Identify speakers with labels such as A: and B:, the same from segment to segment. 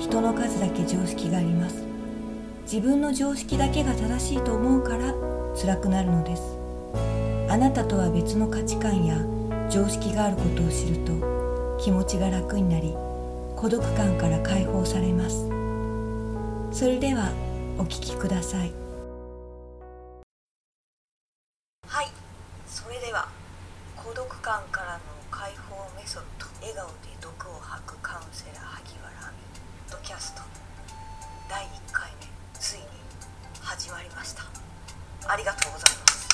A: 人の数だけ常識があります。自分の常識だけが正しいと思うから辛くなるのです。あなたとは別の価値観や常識があることを知ると気持ちが楽になり孤独感から解放されます。それではお聴きください。
B: ありがとうございます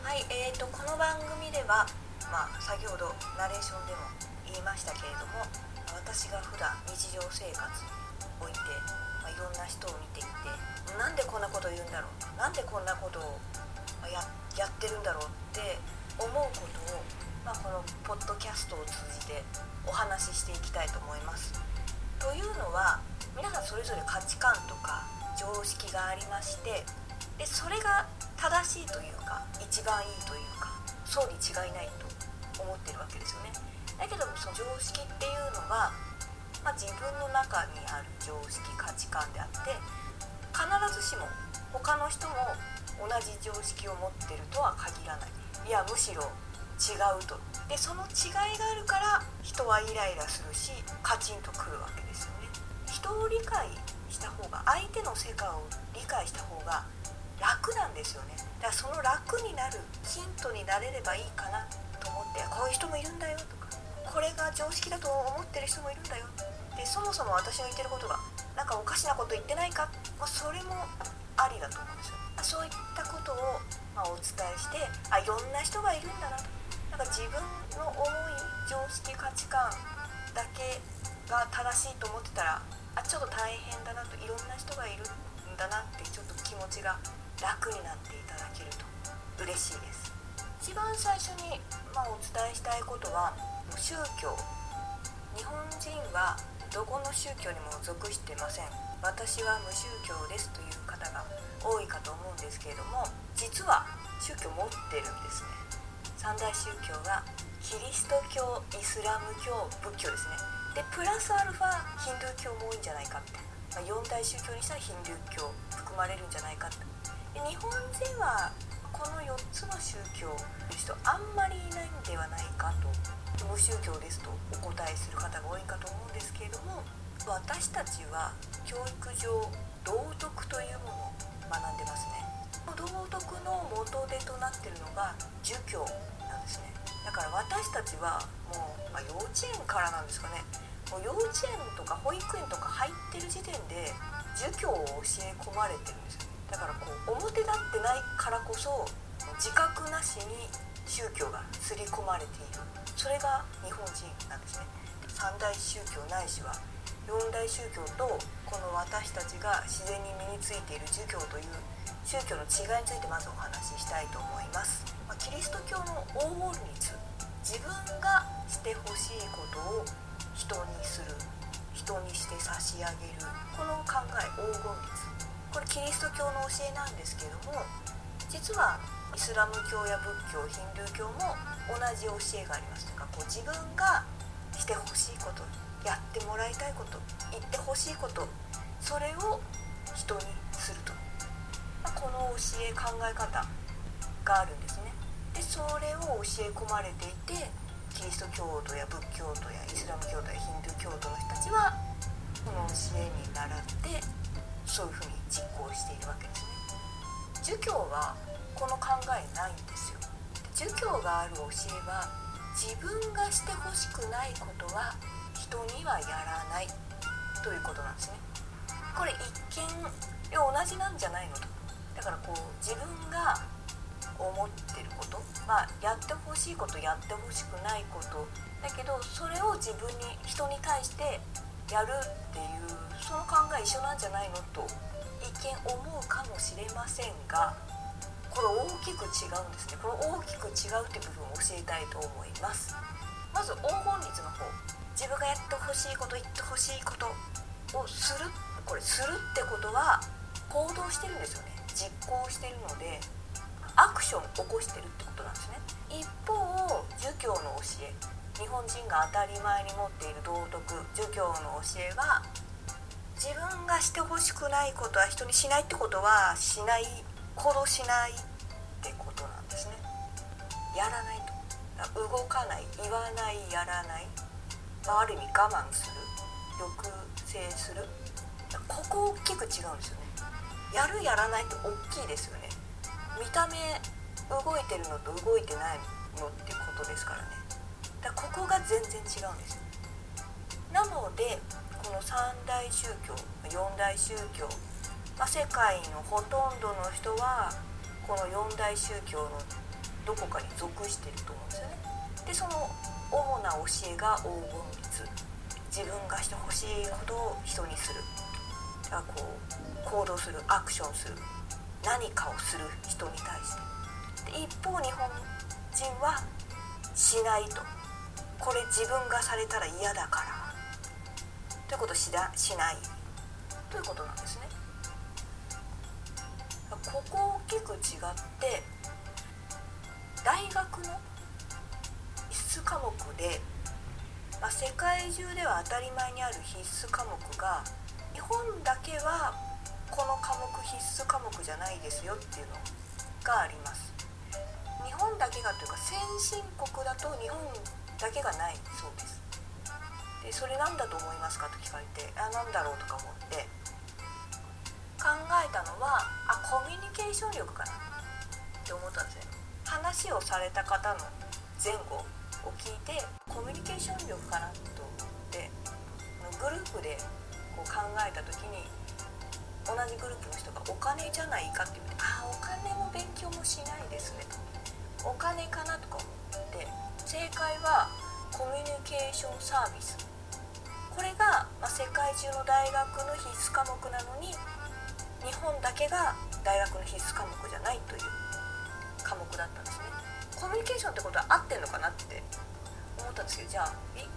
B: はいえーとこの番組ではまあ先ほどナレーションでも言いましたけれども私が普段日常生活において、まあ、いろんな人を見ていてなんでこんなこと言うんだろうなんでこんなことをややってるんだろうって思うことを、まあ、このポッドキャストを通じてお話ししていきたいと思います。というのは皆さんそれぞれ価値観とか常識がありましてでそれが正しいというか一番いいというかそうに違いないと思ってるわけですよね。だけどもその常識っていうのは、まあ、自分の中にある常識価値観であって必ずしも他の人も同じ常識を持ってるとは限らない。いやむしろ違うと。でその違いがあるから人はイライラするしカチンとくるわけですよね。人を理解した方が相手の世界を理解した方が楽なんですよね。だからその楽になるヒントになれればいいかなと思ってこういう人もいるんだよとかこれが常識だと思ってる人もいるんだよ。でそもそも私の言ってることがなんかおかしなこと言ってないか、まあ、それもありだと思うんですよ。そういったことを、ま、お伝えしてあいろんな人がいるんだなと。なんか自分の思い常識価値観だけが正しいと思ってたらあちょっと大変だなといろんな人がいるんだなってちょっと気持ちが楽になっていただけると嬉しいです。一番最初に、まあ、お伝えしたいことは宗教。日本人はどこの宗教にも属してません。私は無宗教ですという方が多いかと思うんですけれども実は宗教持ってるんですね。三大宗教がキリスト教イスラム教仏教ですね。でプラスアルファヒンドゥー教も多いんじゃないかって、まあ、4大宗教にしたらヒンドゥー教含まれるんじゃないかって。で日本人はこの4つの宗教の人あんまりいないんではないかと。無宗教ですとお答えする方が多いかと思うんですけれども私たちは教育上道徳というものを学んでますね。道徳の元手となってるのが儒教なんですね。だから私たちはもう、まあ、幼稚園からなんですかね。もう幼稚園とか保育園とか入ってる時点で儒教を教え込まれてるんですよだからこう表立ってないからこそ自覚なしに宗教が刷り込まれている。それが日本人なんですね。三大宗教ないしは四大宗教とこの私たちが自然に身についている儒教という宗教の違いについてまずお話ししたいと思います、まあ、キリスト教の黄金律自分がしてほしいことを人にする人にして差し上げるこの考え黄金律これキリスト教の教えなんですけども実はイスラム教や仏教ヒンドゥー教も同じ教えがありますというかこう自分がしてほしいことやってもらいたいこと言ってほしいことそれを人にすると、まあ、この教え考え方があるんですね。でそれを教え込まれていてキリスト教徒や仏教徒やイスラム教徒やヒンドゥー教徒の人たちはこの教えに倣ってそういうふうに実行しているわけですね。儒教はこの考えないんですよ。儒教がある教えは自分がしてほしくないことは人にはやらない。ということなんですね。これ一見同じなんじゃないのと。だからこう自分が思ってること。まあやってほしいことやってほしくないこと。だけどそれを自分に人に対してやるっていうその考え一緒なんじゃないのと一見思うかもしれませんがこれ大きく違うんですね。これ大きく違うって部分を教えたいと思います。まず黄金率の方。自分がやってほしいこと言ってほしいことをするこれするってことは行動してるんですよね。実行してるのでアクション起こしてるってことなんですね。一方儒教の教え日本人が当たり前に持っている道徳儒教の教えは自分がしてほしくないことは人にしないってことはしない行動しないってことなんですね。やらないと。動かない言わないやらない、まあ、ある意味我慢する。抑制する。ここ大きく違うんですよね。やるやらないって大きいですよね。見た目動いてるのと動いてないのってことですからね。だからここが全然違うんですよ。なのでこの三大宗教四大宗教、まあ、世界のほとんどの人はこの四大宗教のどこかに属してると思うんですよね。でその主な教えが黄金律自分がしてほしいことを人にする。だからこう行動するアクションする。何かをする人に対して。で一方日本人はしないと。これ自分がされたら嫌だから。ということをしだしない。ということなんですね。ここ大きく違って大学の須科目で、まあ、世界中では当たり前にある必須科目が日本だけはこの科目必須科目じゃないですよっていうのがあります。日本だけがというか先進国だと日本だけがないそうです。でそれ何だと思いますかと聞かれてあ何だろうとか思って考えたのはあコミュニケーション力かなって思ったんですね話をされた方の前後ケーション力かなと思ってグループでこう考えた時に同じグループの人がお金じゃないかって言ってああお金も勉強もしないですねと。お金かなとか思って正解はコミュニケーションサービス。これが、まあ、世界中の大学の必須科目なのに日本だけが大学の必須科目じゃないという科目だったんですね。コミュニケーションってことは合ってんのかなってたんですけどじゃあ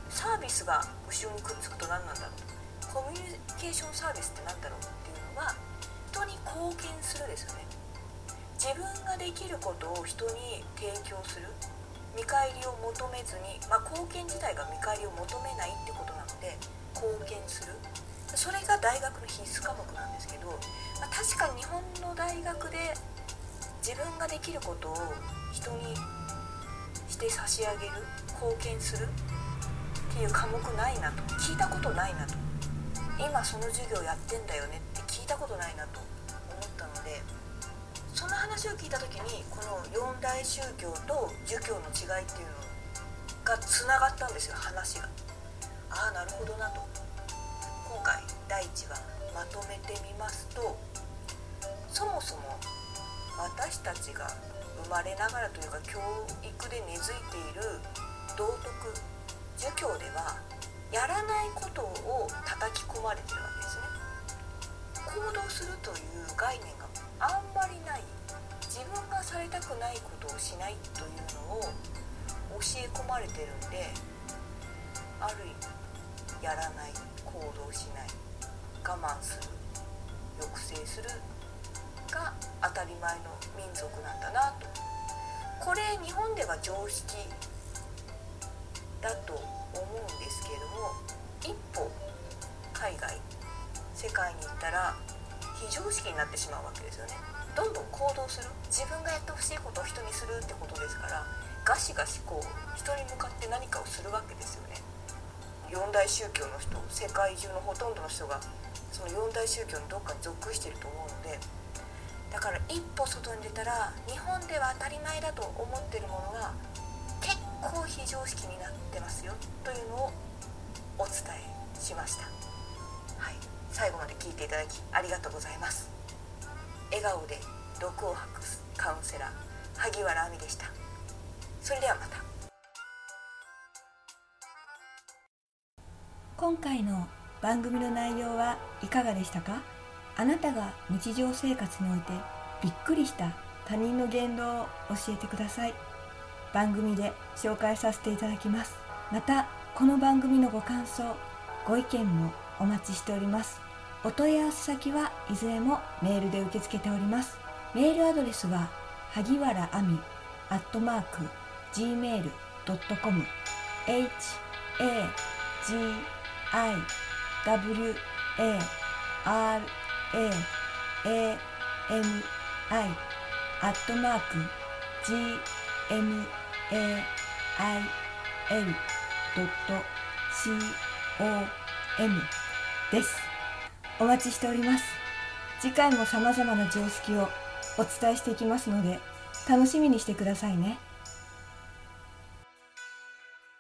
B: サービスが後ろにくっつくと何なんだろう。コミュニケーションサービスって何だろうっていうのは人に貢献するですよね。自分ができることを人に提供する見返りを求めずに、まあ、貢献自体が見返りを求めないってことなので貢献する。それが大学の必須科目なんですけど、まあ、確かに日本の大学で自分ができることを人にして差し上げる貢献するっていう科目ないなと。聞いたことないなと。今その授業やってんだよねって聞いたことないなと思ったのでその話を聞いた時にこの四大宗教と儒教の違いっていうのがつながったんですよ話が。ああなるほどなと。今回第1話まとめてみますとたちが生まれながらというか教育で根付いている道徳儒教ではやらないことを叩き込まれてるわけですね。行動するという概念があんまりない。自分がされたくないことをしないというのを教え込まれてるんである意味やらない行動しない我慢する抑制するが当たり前の民族なんだなと。これ日本では常識だと思うんですけれども一歩海外世界に行ったら非常識になってしまうわけですよね。どんどん行動する。自分がやってほしいことを人にするってことですからガシガシこう人に向かって何かをするわけですよね。四大宗教の人世界中のほとんどの人がその四大宗教のどっかに属してると思うので一歩外に出たら日本では当たり前だと思ってるものが結構非常識になってますよというのをお伝えしました、はい、最後まで聞いていただきありがとうございます。笑顔で毒を吐くカウンセラー萩原亜美でした。それではまた。
A: 今回の番組の内容はいかがでしたか？あなたが日常生活においてびっくりした。他人の言動を教えてください。番組で紹介させていただきます。またこの番組のご感想ご意見もお待ちしております。お問い合わせ先はいずれもメールで受け付けております。メールアドレスは萩原亜美アットマーク gmail.com h a g i w a r a a m i アットマーク g m a i l ドット c o m です。お待ちしております。次回も様々な常識をお伝えしていきますので楽しみにしてくださいね。